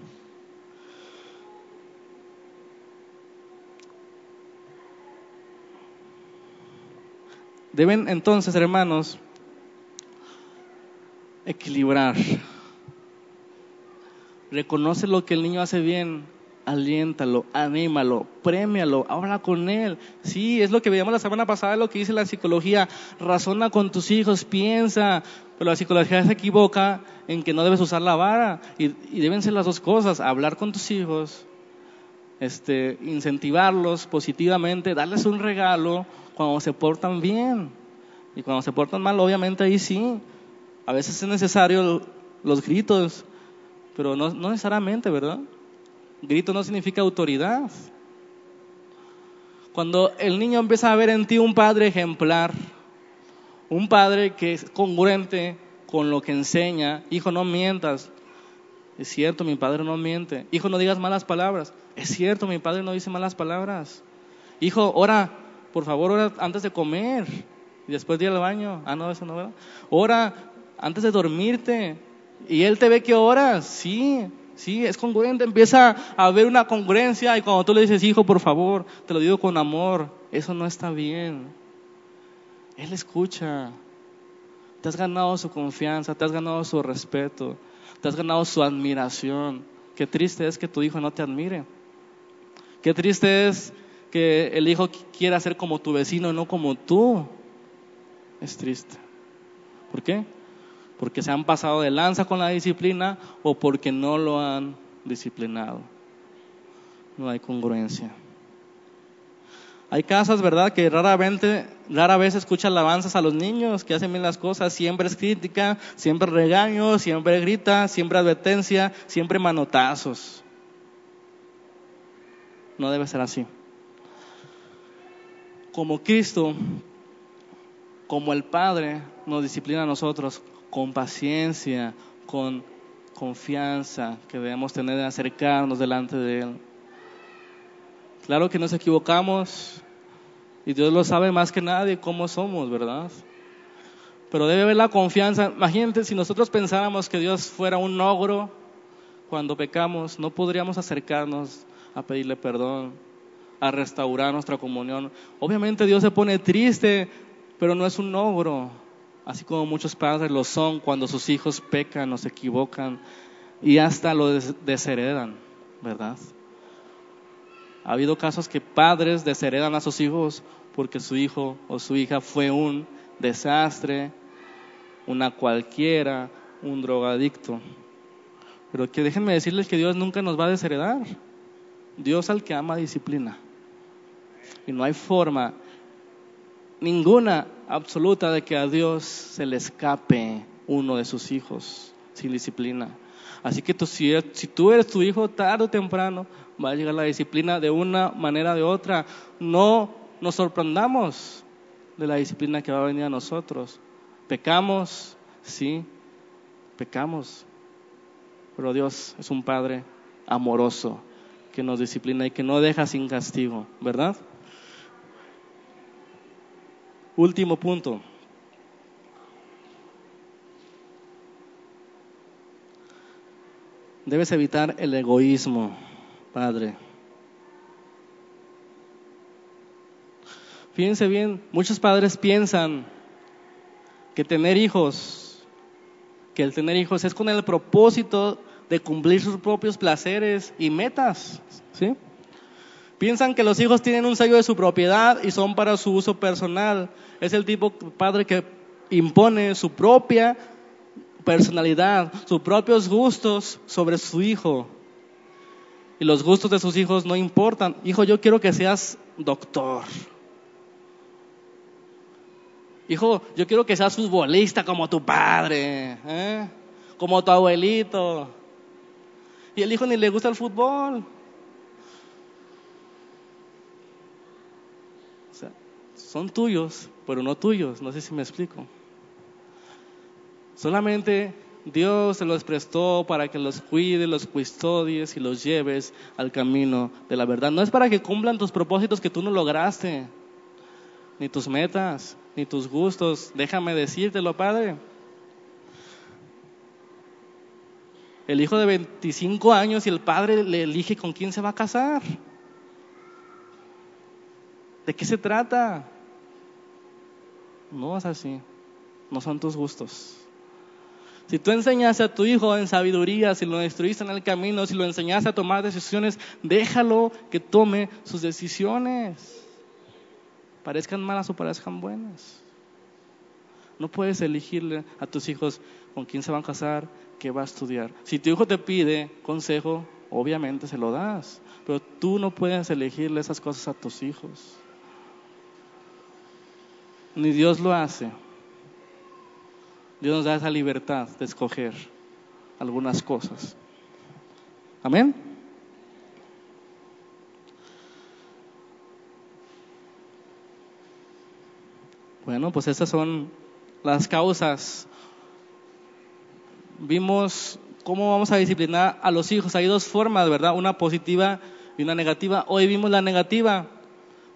Deben entonces, hermanos, equilibrar. Reconoce lo que el niño hace bien, aliéntalo, anímalo, premialo, habla con él. Sí, es lo que veíamos la semana pasada, lo que dice la psicología. Razona con tus hijos, piensa. Pero la psicología se equivoca en que no debes usar la vara. Y, deben ser las dos cosas, hablar con tus hijos, este, incentivarlos positivamente, darles un regalo cuando se portan bien. Y cuando se portan mal, obviamente ahí sí, a veces es necesario los gritos, pero no, necesariamente, ¿verdad? Grito no significa autoridad. Cuando el niño empieza a ver en ti un padre ejemplar, un padre que es congruente con lo que enseña, hijo, no mientas. Es cierto, mi padre no miente. Hijo, no digas malas palabras. Es cierto, mi padre no dice malas palabras. Hijo, ora, por favor, ora antes de comer y después de ir al baño. Ah, no, eso no, ¿verdad? Ora antes de dormirte. Y él te ve que oras, sí, sí, es congruente, empieza a haber una congruencia y cuando tú le dices, hijo, por favor, te lo digo con amor, eso no está bien. Él escucha, te has ganado su confianza, te has ganado su respeto, te has ganado su admiración. Qué triste es que tu hijo no te admire. Qué triste es que el hijo quiera ser como tu vecino, no como tú. Es triste. ¿Por qué? Porque se han pasado de lanza con la disciplina o porque no lo han disciplinado. No hay congruencia. Hay casas, ¿verdad?, que raramente, rara vez escuchan alabanzas a los niños que hacen bien las cosas. Siempre es crítica, siempre regaño, siempre grita, siempre advertencia, siempre manotazos. No debe ser así. Como Cristo, como el Padre nos disciplina a nosotros, con paciencia, con confianza que debemos tener de acercarnos delante de Él. Claro que nos equivocamos y Dios lo sabe más que nadie cómo somos, ¿verdad? Pero debe haber la confianza. Imagínate si nosotros pensáramos que Dios fuera un ogro cuando pecamos, no podríamos acercarnos a pedirle perdón, a restaurar nuestra comunión. Obviamente Dios se pone triste, pero no es un ogro así como muchos padres lo son cuando sus hijos pecan o se equivocan y hasta lo desheredan, ¿verdad? Ha habido casos que padres desheredan a sus hijos porque su hijo o su hija fue un desastre, una cualquiera, un drogadicto. Pero que déjenme decirles que Dios nunca nos va a desheredar. Dios al que ama disciplina. Y no hay forma ninguna absoluta de que a Dios se le escape uno de sus hijos sin disciplina. Así que tú, si, si, tú eres tu hijo, tarde o temprano va a llegar la disciplina de una manera o de otra. No nos sorprendamos de la disciplina que va a venir a nosotros. Pecamos, sí, pecamos. Pero Dios es un Padre amoroso que nos disciplina y que no deja sin castigo, ¿verdad? Último punto. Debes evitar el egoísmo, Padre. Fíjense bien, muchos padres piensan que tener hijos, que el tener hijos es con el propósito de cumplir sus propios placeres y metas, ¿sí? Piensan que los hijos tienen un sello de su propiedad y son para su uso personal. Es el tipo padre que impone su propia personalidad, sus propios gustos sobre su hijo. Y los gustos de sus hijos no importan. Hijo, yo quiero que seas doctor. Hijo, yo quiero que seas futbolista como tu padre, ¿eh? como tu abuelito. Y el hijo ni le gusta el fútbol. Son tuyos, pero no tuyos. No sé si me explico. Solamente Dios se los prestó para que los cuide, los custodies y los lleves al camino de la verdad. No es para que cumplan tus propósitos que tú no lograste, ni tus metas, ni tus gustos. Déjame decírtelo, Padre. El hijo de 25 años y el padre le elige con quién se va a casar. ¿De qué se trata? No es así. No son tus gustos. Si tú enseñaste a tu hijo en sabiduría, si lo instruiste en el camino, si lo enseñaste a tomar decisiones, déjalo que tome sus decisiones. Parezcan malas o parezcan buenas. No puedes elegirle a tus hijos con quién se van a casar, qué va a estudiar. Si tu hijo te pide consejo, obviamente se lo das. Pero tú no puedes elegirle esas cosas a tus hijos ni Dios lo hace. Dios nos da esa libertad de escoger algunas cosas. Amén. Bueno, pues estas son las causas. Vimos cómo vamos a disciplinar a los hijos. Hay dos formas, ¿verdad? Una positiva y una negativa. Hoy vimos la negativa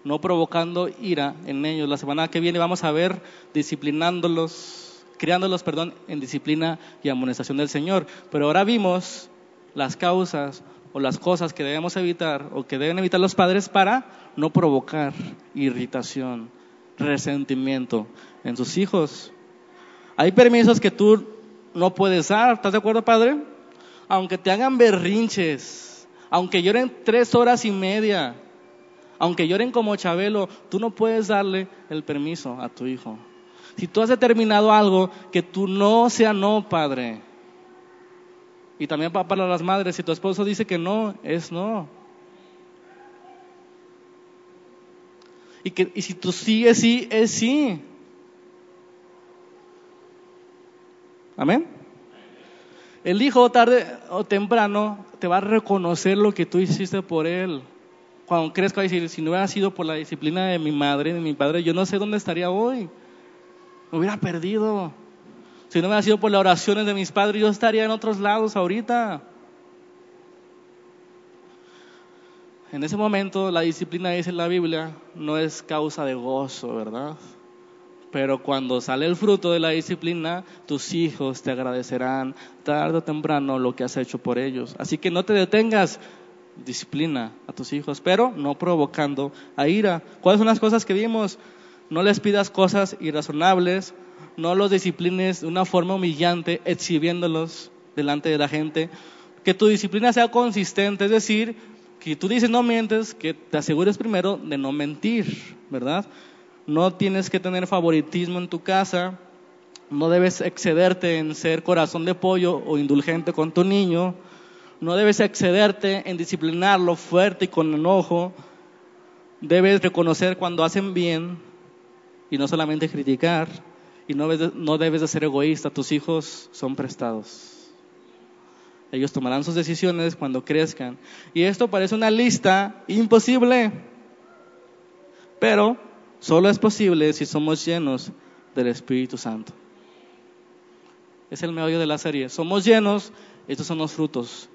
no provocando ira en ellos. La semana que viene vamos a ver disciplinándolos, criándolos, perdón, en disciplina y amonestación del Señor. Pero ahora vimos las causas o las cosas que debemos evitar o que deben evitar los padres para no provocar irritación, resentimiento en sus hijos. Hay permisos que tú no puedes dar, ¿estás de acuerdo, padre? Aunque te hagan berrinches, aunque lloren tres horas y media, aunque lloren como Chabelo, tú no puedes darle el permiso a tu hijo. Si tú has determinado algo, que tú no sea no, padre. Y también para las madres, si tu esposo dice que no, es no. Y, que, y si tú sí es sí, es sí. Amén. El hijo tarde o temprano te va a reconocer lo que tú hiciste por él cuando crezco, a decir, si no hubiera sido por la disciplina de mi madre, de mi padre, yo no sé dónde estaría hoy. Me hubiera perdido. Si no hubiera sido por las oraciones de mis padres, yo estaría en otros lados ahorita. En ese momento, la disciplina, dice la Biblia, no es causa de gozo, ¿verdad? Pero cuando sale el fruto de la disciplina, tus hijos te agradecerán tarde o temprano lo que has hecho por ellos. Así que no te detengas, disciplina a tus hijos, pero no provocando a ira. ¿Cuáles son las cosas que vimos? No les pidas cosas irrazonables no los disciplines de una forma humillante, exhibiéndolos delante de la gente. Que tu disciplina sea consistente, es decir, que tú dices no mientes, que te asegures primero de no mentir, ¿verdad? No tienes que tener favoritismo en tu casa, no debes excederte en ser corazón de pollo o indulgente con tu niño, no debes excederte en disciplinarlo fuerte y con enojo, debes reconocer cuando hacen bien y no solamente criticar, y no debes, no debes de ser egoísta, tus hijos son prestados. Ellos tomarán sus decisiones cuando crezcan. Y esto parece una lista imposible, pero solo es posible si somos llenos del Espíritu Santo. Es el meollo de la serie. Somos llenos, estos son los frutos.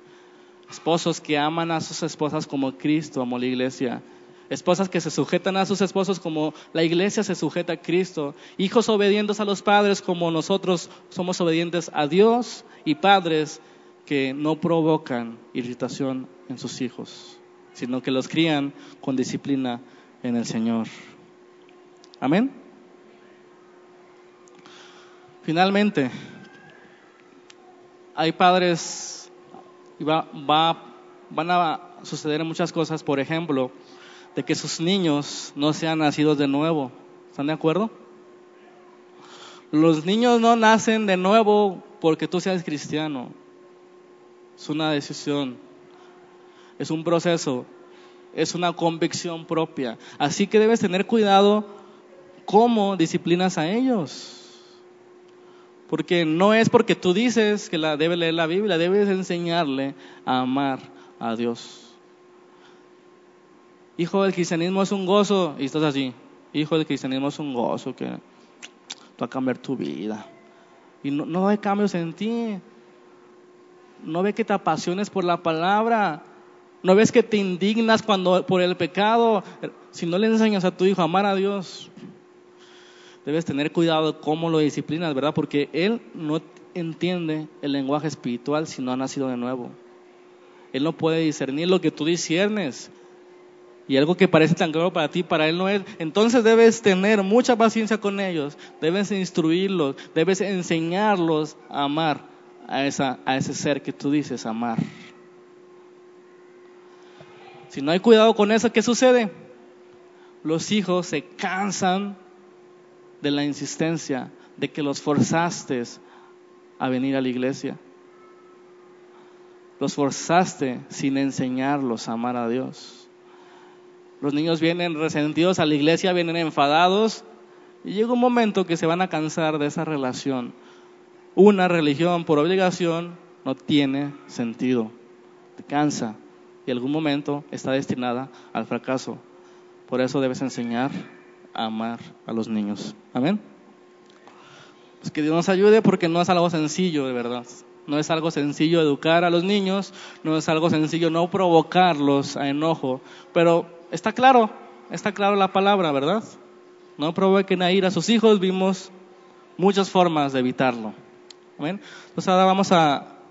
Esposos que aman a sus esposas como Cristo amó la iglesia. Esposas que se sujetan a sus esposos como la iglesia se sujeta a Cristo. Hijos obedientes a los padres como nosotros somos obedientes a Dios. Y padres que no provocan irritación en sus hijos, sino que los crían con disciplina en el Señor. Amén. Finalmente, hay padres y va, van a suceder muchas cosas, por ejemplo, de que sus niños no sean nacidos de nuevo. ¿Están de acuerdo? Los niños no nacen de nuevo porque tú seas cristiano. Es una decisión, es un proceso, es una convicción propia. Así que debes tener cuidado cómo disciplinas a ellos. Porque no es porque tú dices que la debe leer la Biblia, debes enseñarle a amar a Dios. Hijo del cristianismo es un gozo, y estás así. Hijo del cristianismo es un gozo que va a cambiar tu vida. Y no, no hay cambios en ti. No ve que te apasiones por la palabra. No ves que te indignas cuando por el pecado. Si no le enseñas a tu hijo a amar a Dios, debes tener cuidado cómo lo disciplinas, ¿verdad? Porque él no entiende el lenguaje espiritual si no ha nacido de nuevo. Él no puede discernir lo que tú disiernes. Y algo que parece tan claro para ti, para él no es. Entonces debes tener mucha paciencia con ellos, debes instruirlos, debes enseñarlos a amar a, esa, a ese ser que tú dices amar. Si no hay cuidado con eso, ¿qué sucede? Los hijos se cansan de la insistencia, de que los forzaste a venir a la iglesia. Los forzaste sin enseñarlos a amar a Dios. Los niños vienen resentidos a la iglesia, vienen enfadados y llega un momento que se van a cansar de esa relación. Una religión por obligación no tiene sentido, te cansa y algún momento está destinada al fracaso. Por eso debes enseñar amar a los niños. Amén. Pues que Dios nos ayude porque no es algo sencillo, de verdad. No es algo sencillo educar a los niños, no es algo sencillo no provocarlos a enojo, pero está claro, está claro la palabra, ¿verdad? No provoquen a ir a sus hijos, vimos muchas formas de evitarlo. Amén. Entonces ahora vamos a